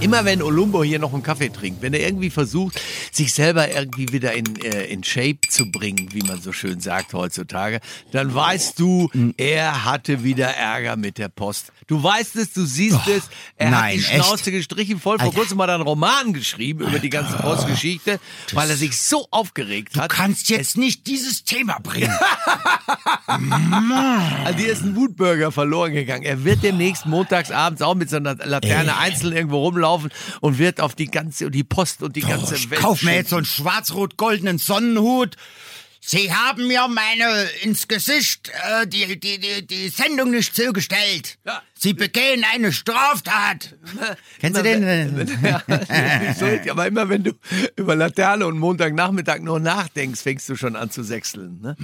Immer wenn Olumbo hier noch einen Kaffee trinkt, wenn er irgendwie versucht, sich selber irgendwie wieder in, äh, in Shape zu bringen, wie man so schön sagt heutzutage, dann weißt du, er hatte wieder Ärger mit der Post. Du weißt es, du siehst Oh, es. Er hat nein, die Schnauze echt? gestrichen voll. Vor Alter. kurzem hat er einen Roman geschrieben über die ganze Postgeschichte, weil er sich so aufgeregt Du hat. kannst jetzt nicht dieses Thema bringen. Also dir ist ein Wutbürger verloren gegangen. Er wird demnächst montags abends auch mit so einer Laterne einzeln irgendwo rumlaufen und wird auf die ganze, und die Post und die ganze ich Welt. kauf mir jetzt so einen schwarz-rot-goldenen Sonnenhut. Sie haben mir meine ins Gesicht äh, die, die, die, die Sendung nicht zugestellt. Ja. Sie begehen eine Straftat. Kennst du den? Ja, nicht aber immer wenn du über Laterne und Montagnachmittag nur nachdenkst, fängst du schon an zu sechseln. Ne?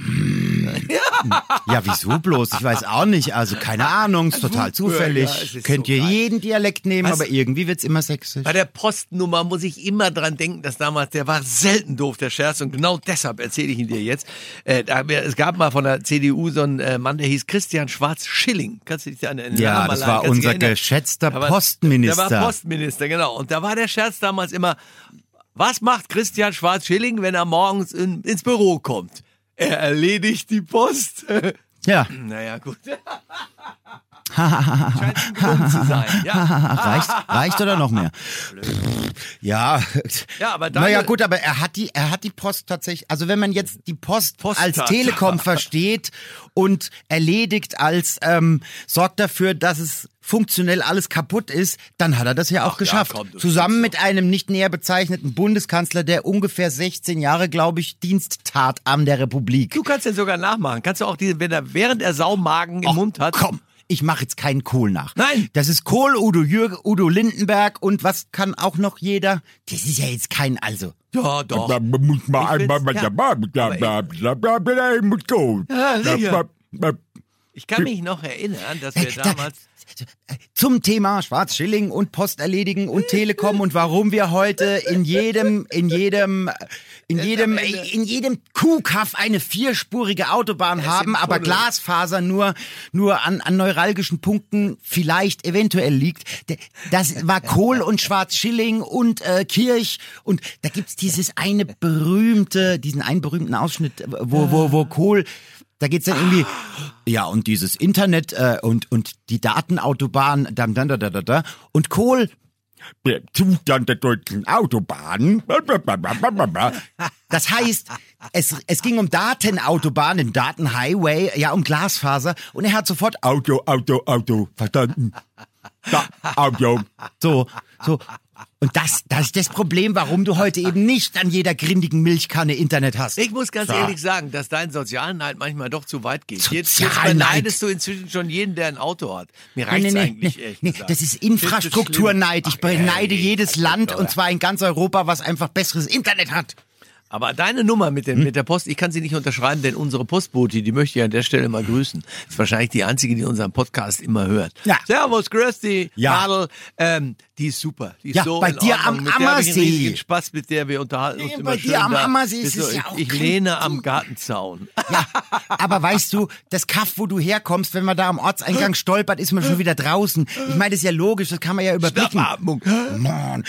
Ja, wieso bloß? Ich weiß auch nicht. Also keine Ahnung, ist total zufällig. Ja, es ist Könnt so ihr geil. jeden Dialekt nehmen, Was? aber irgendwie wird's immer sächsisch. Bei der Postnummer muss ich immer dran denken, dass damals, der war selten doof, der Scherz. Und genau deshalb erzähle ich ihn dir jetzt. Äh, da, es gab mal von der CDU so einen äh, Mann, der hieß Christian Schwarz-Schilling. Kannst du dich an den Ja, Namen das war unser geschätzter Aber Postminister. Der war Postminister, genau. Und da war der Scherz damals immer, was macht Christian Schwarz-Schilling, wenn er morgens in, ins Büro kommt? Er erledigt die Post. Ja, naja, gut. Scheint ein Grund zu sein. Ja, reicht, reicht oder noch mehr? Ja. Ja, aber Naja, gut, aber er hat die, er hat die Post tatsächlich, also wenn man jetzt die Post Posttat. als Telekom versteht und erledigt als, ähm, sorgt dafür, dass es funktionell alles kaputt ist, dann hat er das ja auch Ach ja, geschafft. komm, du Zusammen mit einem nicht näher bezeichneten Bundeskanzler, der ungefähr 16 Jahre, glaube ich, Dienst tat an der Republik. Du kannst den sogar nachmachen. Kannst du auch die, wenn er, während er Saumagen im Och, Mund hat. Komm, ich mache jetzt keinen Kohl nach. Nein. Das ist Kohl, Udo Jürg, Udo Lindenberg und was kann auch noch jeder? Das ist ja jetzt kein, also. Ja, doch. Man muss mal Ich einmal ja. ich- go. Ja, sicher. Ich kann mich noch erinnern, dass wir Da- damals. Zum Thema Schwarzschilling und Post erledigen und Telekom und warum wir heute in jedem, in jedem, in jedem, in jedem Kuhkaff eine vierspurige Autobahn haben, aber. Glasfaser nur, nur an, an neuralgischen Punkten vielleicht eventuell liegt. Das war Kohl und Schwarzschilling und äh, Kirch und da gibt's dieses eine berühmte, diesen einen berühmten Ausschnitt, wo, wo, wo Kohl da geht's dann irgendwie, ja, und dieses Internet äh, und, und die Datenautobahn, da, da, da, da, da, da. Und Kohl, Der Zustand der deutschen Autobahnen. das heißt, es, es ging um Datenautobahnen, Datenhighway, ja, um Glasfaser. Und er hat sofort Auto, Auto, Auto, verstanden. Da, Auto. so, so. Und das, das ist das Problem, warum du heute eben nicht an jeder grindigen Milchkanne Internet hast. Ich muss ganz So. ehrlich sagen, dass dein Sozialneid manchmal doch zu weit geht. Jetzt, jetzt beneidest du inzwischen schon jeden, der ein Auto hat. Mir Nee, reicht's nee, nee, eigentlich, nee, ehrlich nee, das ist Infrastrukturneid. Ich? Ach, beneide ey, jedes Land und zwar in ganz Europa, was einfach besseres Internet hat. Aber deine Nummer mit, Hm? dem, mit der Post, ich kann sie nicht unterschreiben, denn unsere Postbote, die möchte ich an der Stelle mal grüßen. Ist wahrscheinlich die einzige, die unseren Podcast immer hört. Ja. Servus, dich, Ja. Madel. Ähm, die ist super. Die ist Ja, so bei in dir Ordnung. am mit ich Ammersee. riesigen Spaß, mit der wir unterhalten uns Ja, immer bei schön dir am da. Ammersee ist es du- ja auch Ich kein lehne am Gartenzaun. Ja, aber weißt du, das Kaff, wo du herkommst, wenn man da am Ortseingang stolpert, ist man schon wieder draußen. Ich meine, das ist ja logisch, das kann man ja überblicken. Schnappatmung. Mann.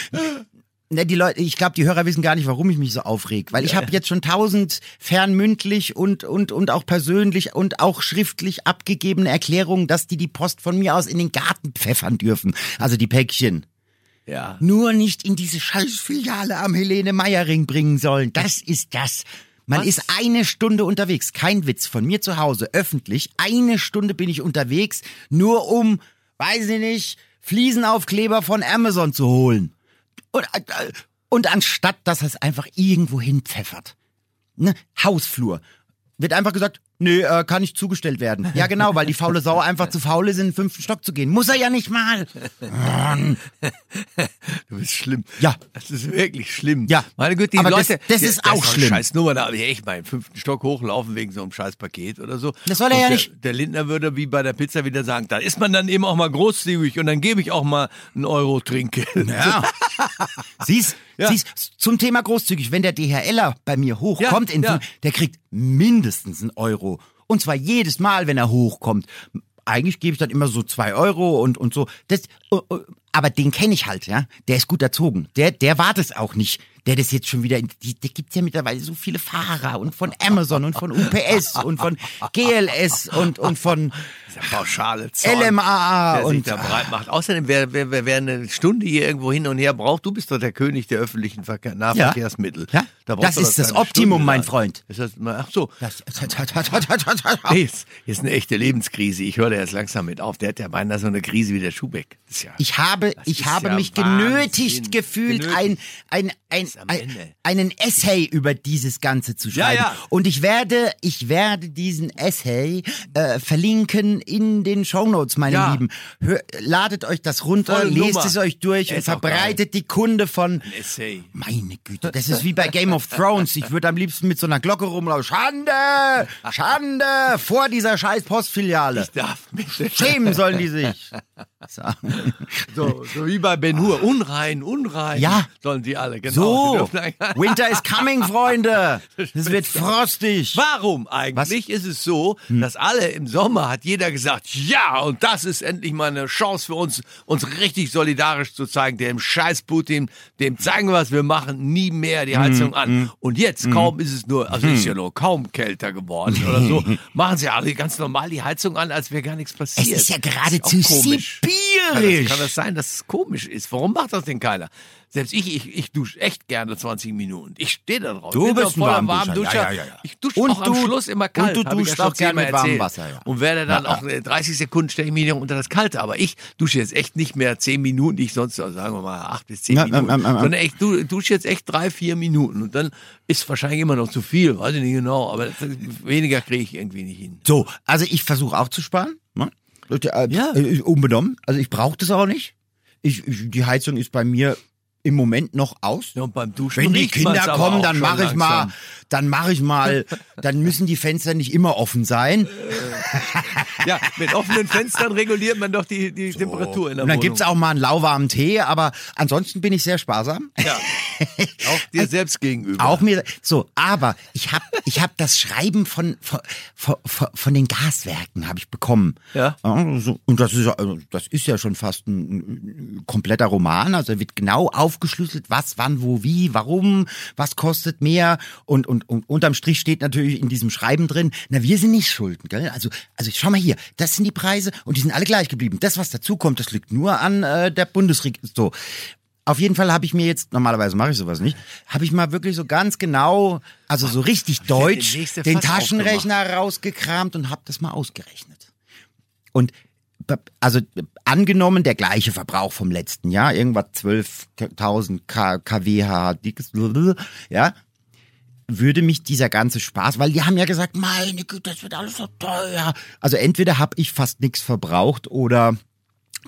Ne, die Leute, ich glaube, die Hörer wissen gar nicht, warum ich mich so aufreg, weil ich habe jetzt schon tausend fernmündlich und und und auch persönlich und auch schriftlich abgegebene Erklärungen, dass die die Post von mir aus in den Garten pfeffern dürfen, also die Päckchen. Ja. Nur nicht in diese Scheißfiliale am Helene Meyerring bringen sollen. Das ist das. Man Was? ist eine Stunde unterwegs. Kein Witz. Von mir zu Hause, öffentlich. Eine Stunde bin ich unterwegs, nur um, weiß ich nicht, Fliesenaufkleber von Amazon zu holen. Und, äh, und anstatt, dass er es einfach irgendwo hinpfeffert. Ne? Hausflur. Wird einfach gesagt, nee, äh, kann nicht zugestellt werden. Ja, genau, weil die faule Sau einfach zu faul ist, in den fünften Stock zu gehen. Muss er ja nicht mal. Mann. Du bist schlimm. Ja. Das ist wirklich schlimm. Ja. Meine Güte, die Aber das- Leute. das ist der- auch eine schlimm. Scheiß Nummer, da habe ich echt mal im fünften Stock hochlaufen wegen so einem scheiß Paket oder so. Das soll er Und ja der, nicht. Der Lindner würde wie bei der Pizza wieder sagen, da ist man dann eben auch mal großzügig und dann gebe ich auch mal einen Euro Trinkgeld. Ja. Siehst, Ja. siehst, zum Thema großzügig, wenn der DHLer bei mir hochkommt, Ja, ja. der kriegt mindestens einen Euro Und zwar jedes Mal, wenn er hochkommt. Eigentlich gebe ich dann immer so zwei Euro und, und so. Das, äh, äh, aber den kenne ich halt, ja. Der ist gut erzogen. Der, der war das auch nicht. Der das jetzt schon wieder, die, da gibt's ja mittlerweile so viele Fahrer und von Amazon und von UPS und von GLS und, und von pauschale Zorn, LMAA der sich und da breit macht. Außerdem, wer, wer, wer, eine Stunde hier irgendwo hin und her braucht, du bist doch der König der öffentlichen Verkehr, Nahverkehrsmittel. Ja. Da Das ist das Optimum, Stunde mein. Freund. Ist das, ach so, Das, nee, jetzt, jetzt eine echte Lebenskrise. Ich höre da jetzt langsam mit auf. Der hat ja beinahe so eine Krise wie der Schubeck. Ist ja, Ich habe, Das ich habe ja mich Wahnsinn. genötigt gefühlt, Genötigt. ein, ein, ein, ein, einen Essay über dieses Ganze zu Ja, schreiben. ja. Und ich werde, ich werde diesen Essay äh, verlinken in den Shownotes, meine Ja. Lieben. Hör, ladet euch das runter, Volle lest Nummer. es euch durch und ist auch verbreitet die Kunde von ein Essay. meine Güte, das ist wie bei Game of Thrones. Ich würde am liebsten mit so einer Glocke rumlaufen. Schande! Schande! Vor dieser scheiß Postfiliale. Ich darf mich Schämen sollen die sich. So. so, so wie bei Ben Hur. Unrein, unrein. Ja. Sollen die alle, genau. So, Winter is coming, Freunde. Es wird frostig. Warum eigentlich ist es so, Hm. dass alle im Sommer hat jeder gesagt, ja, und das ist endlich mal eine Chance für uns, uns richtig solidarisch zu zeigen. Dem Scheiß Putin, dem zeigen wir, was wir machen, nie mehr Hm, die Heizung an. Und jetzt kaum ist es nur, also ist ja nur kaum kälter geworden oder so, machen sie alle ganz normal die Heizung an, als wäre gar nichts Es passiert. ist ja geradezu auch komisch. Kann das, kann das sein, dass es komisch ist? Warum macht das denn keiner? Selbst ich, ich, ich dusche echt gerne 20 Minuten. Ich stehe da drauf. Du bist ein Warmduscher. Warmduscher. Ja, ja, ja. Ich dusche auch am du- Schluss immer kalt. und du ich duschst auch gern zehnmal mit warmem. Wasser, ja. Und werde dann auch äh, 30 Sekunden stelle ich mich unter das Kalte. Aber ich dusche jetzt echt nicht mehr 10 Minuten, die ich sonst, also sagen wir mal 8 bis 10 Ja, Minuten, ähm, ähm, ähm. sondern du dusche jetzt echt 3, 4 Minuten. Und dann ist wahrscheinlich immer noch zu viel, weiß ich nicht genau. Aber das, weniger kriege ich irgendwie nicht hin. So, also ich versuche auch zu sparen. Ne? Äh, Ja. äh, Unbenommen. Also ich brauche das auch nicht. Ich, ich, die Heizung ist bei mir im Moment noch aus. Ja, beim Duschen Wenn die Kinder kommen, dann mache ich mal, dann mache ich mal, dann müssen die Fenster nicht immer offen sein. Ja, mit offenen Fenstern reguliert man doch die, die Temperatur in der Und dann Wohnung. gibt's auch mal einen lauwarmen Tee, aber ansonsten bin ich sehr sparsam. Ja. Auch dir selbst gegenüber. Auch mir so, aber ich habe ich hab das Schreiben von von, von, von den Gaswerken habe ich bekommen. Ja. so, und das ist also, das ist ja schon fast ein, kompletter Roman, also wird genau aufgeschlüsselt, was wann wo wie, warum, was kostet mehr und und, und unterm Strich steht natürlich in diesem Schreiben drin, na wir sind nicht schuld, gell? Also also schau mal hier, das sind die Preise und die sind alle gleich geblieben. Das was dazu kommt, das liegt nur an äh, der Bundesregierung. So. Auf jeden Fall habe ich mir jetzt, normalerweise mache ich sowas nicht, habe ich mal wirklich so ganz genau, also so richtig deutsch, den Taschenrechner rausgekramt und habe das mal ausgerechnet. Und also angenommen der gleiche Verbrauch vom letzten Jahr, irgendwas 12.000 K- kWh, dickes, ja, würde mich dieser ganze Spaß, weil die haben ja gesagt, meine Güte, das wird alles so teuer. Also entweder habe ich fast nichts verbraucht oder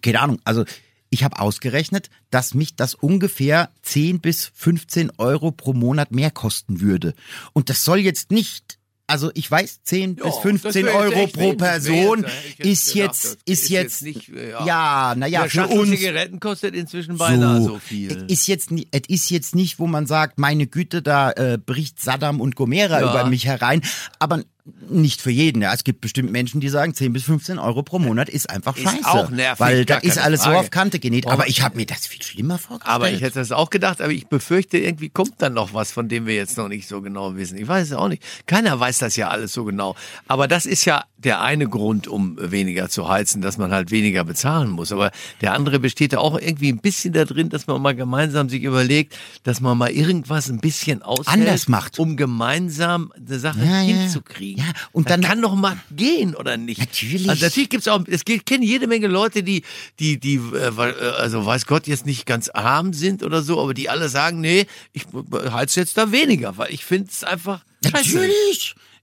keine Ahnung, also ich habe ausgerechnet, dass mich das ungefähr 10 bis 15 Euro pro Monat mehr kosten würde. Und das soll jetzt nicht, also ich weiß, 10 bis das 15 wär jetzt Euro pro. Person ist jetzt, ist jetzt, nicht, äh, ja, naja, Der für uns. Zigaretten kostet inzwischen beinahe so, viel. Es ist jetzt, es ist jetzt nicht, wo man sagt, meine Güte, da äh, bricht Saddam und Gomera Ja. über mich herein, aber nicht für jeden. Ja. Es gibt bestimmt Menschen, die sagen, 10 bis 15 Euro pro Monat ist einfach Ist scheiße. auch nervig, weil da ist alles so Frage. auf Kante genäht. Aber- Aber ich habe mir das viel schlimmer vorgestellt. Aber ich hätte das auch gedacht, aber ich befürchte, irgendwie kommt dann noch was, von dem wir jetzt noch nicht so genau wissen. Ich weiß es auch nicht. Keiner weiß das ja alles so genau. Aber das ist ja der eine Grund, um weniger zu heizen, dass man halt weniger bezahlen muss. Aber der andere besteht ja auch irgendwie ein bisschen da drin, dass man mal gemeinsam sich überlegt, dass man mal irgendwas ein bisschen aushält, Anders macht. um gemeinsam eine Sache Ja, hinzukriegen. Ja, und das dann- kann doch mal gehen, oder nicht? Natürlich. Also natürlich gibt's auch, es gibt, kennen jede Menge Leute, die, die, die, äh, äh, also weiß Gott, jetzt nicht ganz arm sind oder so, aber die alle sagen, nee, ich heiz jetzt da weniger, weil ich finde es einfach scheiße.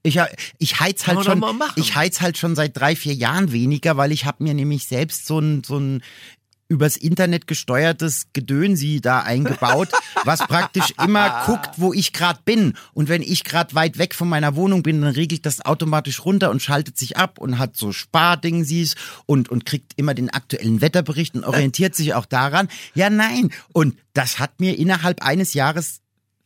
Ich, ich heiz halt schon, ich heiz halt schon seit drei, vier Jahren weniger, weil ich habe mir nämlich selbst so ein, so ein übers Internet gesteuertes Gedönsi da eingebaut, was praktisch immer guckt, wo ich gerade bin. Und wenn ich gerade weit weg von meiner Wohnung bin, dann regelt das automatisch runter und schaltet sich ab und hat so Spardingsies und, und kriegt immer den aktuellen Wetterbericht und orientiert sich auch daran. Ja, nein. Und das hat mir innerhalb eines Jahres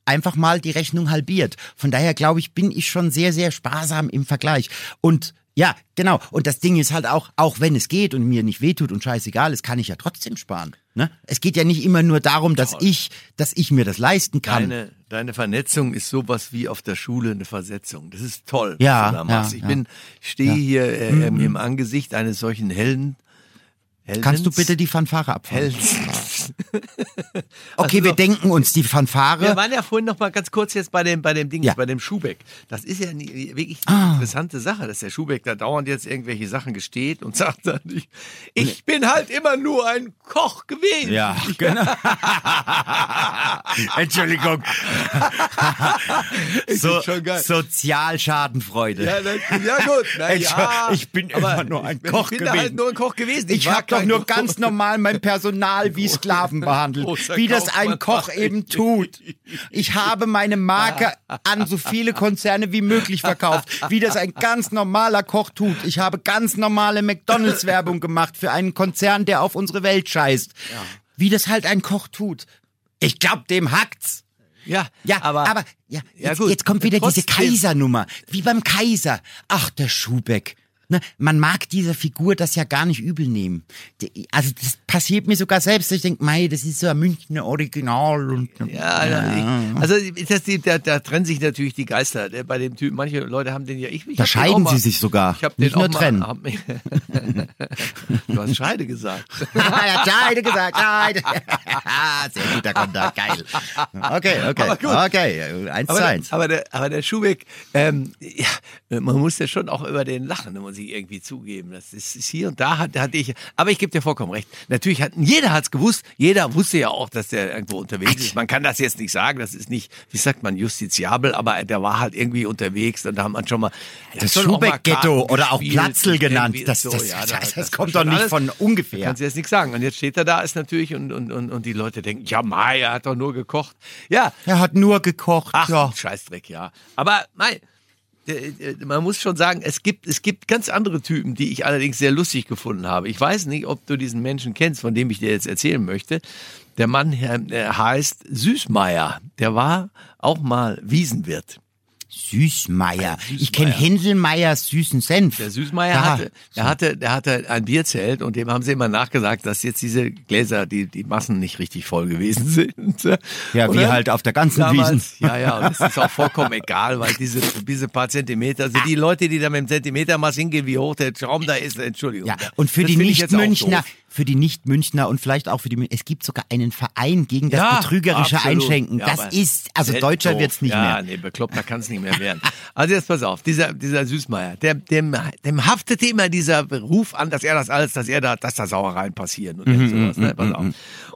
einfach mal die Rechnung halbiert. Von daher glaube ich, bin ich schon sehr, sehr sparsam im Vergleich. Und ja, genau. Und das Ding ist halt auch, auch wenn es geht und mir nicht wehtut und scheißegal ist, kann ich ja trotzdem sparen. Ne? Es geht ja nicht immer nur darum, dass ich, dass ich mir das leisten kann. Deine, deine Vernetzung ist sowas wie auf der Schule eine Versetzung. Das ist toll, Ja, was du da machst. ja, ich ja. bin, stehe hier äh, ähm, im Angesicht eines solchen Helden. Heldens, Kannst du bitte die Fanfare abfahren? Heldens. Okay, wir denken uns die Fanfare. Wir waren ja vorhin noch mal ganz kurz jetzt bei dem, bei dem Ding, Ja. bei dem Schubeck. Das ist ja nie, wirklich eine interessante Sache, dass der Schubeck da dauernd jetzt irgendwelche Sachen gesteht und sagt dann, ich, ich bin halt immer nur ein Koch gewesen. Ja, genau. Entschuldigung. So. Sozialschadenfreude. Ja, dann, ja gut. Na, Ich- ja, ich bin aber immer nur ein ich, Koch Ich bin halt gewesen. nur ein Koch gewesen. Ich war habe doch nur ganz normal mein Personal wie Sklaven behandelt, Großer wie das Kaufmann. ein Koch eben tut. Ich habe meine Marke an so viele Konzerne wie möglich verkauft, wie das ein ganz normaler Koch tut. Ich habe ganz normale McDonalds-Werbung gemacht für einen Konzern, der auf unsere Welt scheißt. Wie das halt ein Koch tut. Ich glaub, dem hackt's. Ja, Ja, aber, aber, ja, Ja, jetzt, gut. jetzt kommt wieder diese Trotzdem. Kaisernummer. Wie beim Kaiser. Ach, der Schubeck. Ne, man mag dieser Figur das ja gar nicht übel nehmen. Also das passiert mir sogar selbst. dass Ich denke, mei, das ist so ein Münchner Original und Ja, ich, also das, da, da trennen sich natürlich die Geister der, bei dem Typ. Manche Leute haben den ja. Ich, ich Da scheiden auch mal, sie sich sogar. Ich hab Nicht den nur auch mal, trennen. Hab, du hast Scheide gesagt. ja, Scheide gesagt, Scheide. Sehr guter Konter, geil. Okay, okay, okay, eins zu Aber, eins. der, aber, der, aber der Schubeck, ähm, ja, man muss ja schon auch über den lachen, muss ich irgendwie zugeben. Das ist, ist hier und da hat, hatte ich, aber ich gebe dir vollkommen recht. Natürlich hat, jeder hat's gewusst, jeder wusste ja auch, dass der irgendwo unterwegs ist. Man kann das jetzt nicht sagen, das ist nicht, wie sagt man, justiziabel, aber der war halt irgendwie unterwegs und da hat man schon mal. Das hat mal Schubeck-Ghetto oder auch Platzl genannt, das- so, das- ja, das- da- das kommt doch nicht alles- von ungefähr. Kannst du jetzt nichts sagen. Und jetzt steht er da, ist natürlich, und, und, und, und die Leute denken, ja, Mai, er hat doch nur gekocht. Ja, Er hat nur gekocht. Ach, ja. Scheißdreck, ja. Aber äh, man muss schon sagen, es gibt, es gibt ganz andere Typen, die ich allerdings sehr lustig gefunden habe. Ich weiß nicht, ob du diesen Menschen kennst, von dem ich dir jetzt erzählen möchte. Der Mann äh, heißt Süßmeier. Der war auch mal Wiesenwirt. Süßmeier. Süßmeier. Ich kenne Händelmeiers süßen Senf. Der Süßmeier Da. hatte, der hatte, der hatte ein Bierzelt und dem haben sie immer nachgesagt, dass jetzt diese Gläser, die, die Massen nicht richtig voll gewesen sind. Ja, Und wie halt auf der ganzen Wiesen. Ja, ja, und es ist auch vollkommen egal, weil diese, diese paar Zentimeter, also die Leute, die da mit dem Zentimetermaß hingehen, wie hoch der Schaum da ist, Entschuldigung. Ja, und für Das die Nicht-Münchner, für die Nicht-Münchner und vielleicht auch für die, Mün- es gibt sogar einen Verein gegen das Ja, betrügerische absolut. Einschenken. Ja, das ist, also deutscher doof. wird's nicht ja, mehr. nee, bekloppter kann es nicht mehr werden. Also jetzt pass auf, dieser, dieser Süßmeier, der, dem, dem haftete immer dieser Ruf an, dass er das alles, dass er da, dass da Sauereien passieren und Mhm, sowas, ne? Pass auf.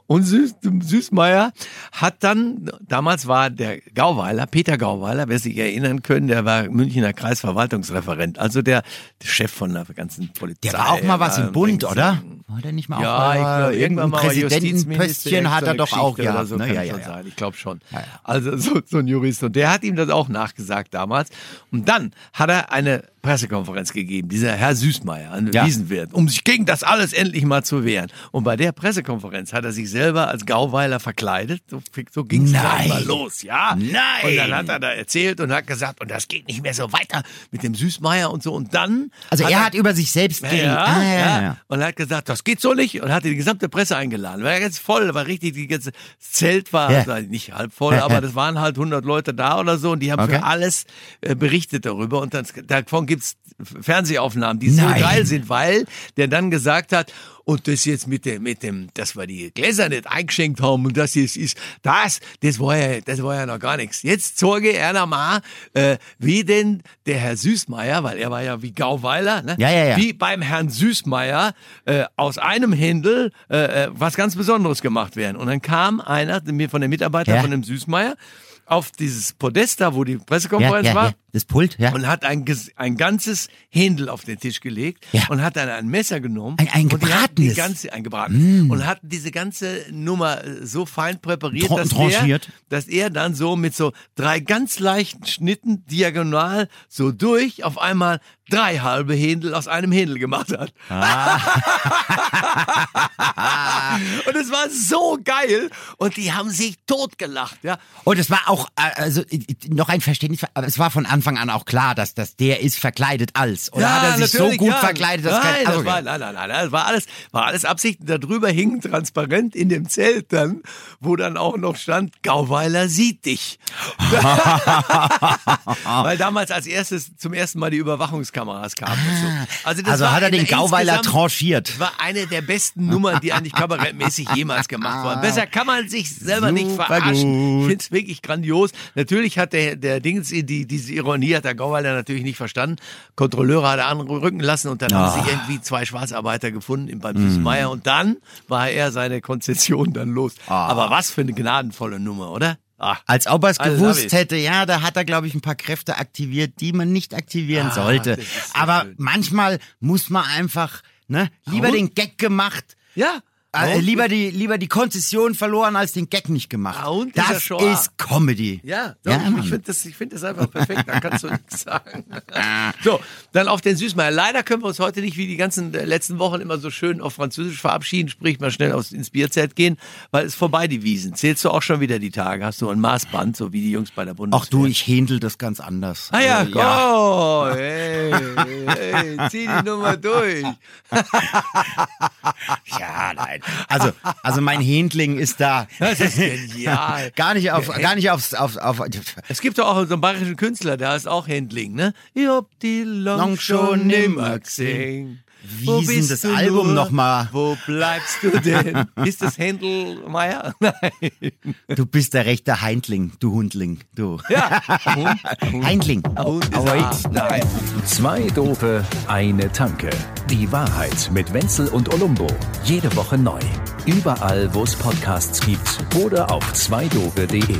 Und Süß, Süßmeier hat dann, damals war der Gauweiler, Peter Gauweiler, wer sich erinnern können, der war Münchner Kreisverwaltungsreferent, also der, der Chef von der ganzen Polizei. Der war auch mal was im Bund, war- oder? War der nicht mal ja, auch mal glaube, irgendwann mal Präsidentenpöstchen hat er doch auch gehabt. So ne? ja, ja, ja. sein. Ich glaube schon. Ja, ja. Also so, so ein Jurist. Und der hat ihm das auch nachgesagt damals. Und dann hat er eine Pressekonferenz gegeben, dieser Herr Süßmeier, ein Ja. Wiesenwirt, um sich gegen das alles endlich mal zu wehren. Und bei der Pressekonferenz hat er sich selber als Gauweiler verkleidet. So, so ging es mal los, ja. Nein. Und dann hat er da erzählt und hat gesagt, und das geht nicht mehr so weiter mit dem Süßmeier und so. Und dann Also er hat über sich selbst ja, ja, ah, ja, ja, ja. Und hat gesagt, das geht so nicht. Und hatte die gesamte Presse eingeladen. War ganz voll, war richtig, die ganze das Zelt war Ja. also nicht halb voll, Ja, aber ja. das waren halt 100 Leute da oder so. Und die haben Okay. für alles äh, berichtet darüber. Und dann, davon gibt's Fernsehaufnahmen, die so Nein. geil sind, weil der dann gesagt hat, und das jetzt mit dem, mit dem, dass wir die Gläser nicht eingeschenkt haben und das jetzt ist, das, das war ja, das war ja noch gar nichts. Jetzt zeige er noch mal, äh, wie denn der Herr Süßmeier, weil er war ja wie Gauweiler, ne? Ja, ja, ja. Wie beim Herrn Süßmeier äh, aus einem Händel äh, äh, was ganz Besonderes gemacht werden. Und dann kam einer mir von den Mitarbeitern Ja. von dem Süßmeier auf dieses Podest da, wo die Pressekonferenz Ja, ja, war. Das Pult, ja. und hat ein, ein ganzes Händel auf den Tisch gelegt Ja. und hat dann ein Messer genommen. Ein- ein und die gebratenes. ganze, ein gebraten. Und hat diese ganze Nummer äh, so fein präpariert, Tran- dass, tranchiert. er, dass er dann so mit so drei ganz leichten Schnitten diagonal so durch auf einmal drei halbe Händel aus einem Händel gemacht hat. und es war so geil und die haben sich totgelacht, ja. Und es war auch, äh, also äh, noch ein Verständnis, aber es war von Anfang an auch klar, dass das der ist verkleidet als. Oder hat er sich so gut ja. verkleidet, dass nein, kein. Also, das war, nein, nein, nein, das war alles, war alles Absicht. Darüber hing transparent in dem Zelt dann, wo dann auch noch stand, Gauweiler sieht dich. Weil damals als erstes zum ersten Mal die Überwachungskameras kamen. und so. Also, das also hat er den Gauweiler tranchiert. das war eine der besten Nummern, die eigentlich kabarettmäßig jemals gemacht wurden. Besser kann man sich selber nicht Super verarschen. gut. Ich finde es wirklich grandios. Natürlich hat der, der Dings, die, diese Ironie hat der Gauweiler natürlich nicht verstanden. Kontrolleure hat er anrücken lassen und dann haben Ah. sie irgendwie zwei Schwarzarbeiter gefunden im Mm. beim Süßmeier und dann war er seine Konzession dann los. Ah. Aber was für eine gnadenvolle Nummer, oder? Ah. Als ob er es love gewusst hätte, ja, da hat er, glaube ich, ein paar Kräfte aktiviert, die man nicht aktivieren Ah, sollte. Aber schön. manchmal muss man einfach, ne, lieber Und? den Gag gemacht. Ja. Äh, lieber die lieber die Konzession verloren als den Gag nicht gemacht. Ja, und das Shoah. ist Comedy. Ja, doch, Ja, ich finde das, ich find das einfach perfekt, da kannst du nichts sagen. So, dann auf den Süßmeier. Leider können wir uns heute nicht wie die ganzen äh, letzten Wochen immer so schön auf Französisch verabschieden, sprich mal schnell aus, ins Bierzelt gehen, weil es vorbei die Wiesen. Zählst du auch schon wieder die Tage? Hast du ein Maßband, so wie die Jungs bei der Bundeswehr? Ach du, ich händel das ganz anders. Ah ja, Also, oh, hey, hey, zieh die Nummer durch. Ja, nein. Also, also mein Händling ist da. Das ist genial. Gar nicht auf, gar nicht aufs, auf, auf, Es gibt doch auch so einen bayerischen Künstler, der ist auch Händling, ne? Ich hab die Long, Long schon nimmer gesehen. Wie ist denn das Album noch mal? Wo bleibst du denn? ist das Händelmeier? Nein. du bist der rechte Heindling, du Hundling, du. Ja. Hund, Hund. Heindling. Hund Nein. Zwei Dope, eine Tanke. Die Wahrheit mit Wenzel und Olumbo. Jede Woche neu. Überall, wo es Podcasts gibt oder auf zweidope.de.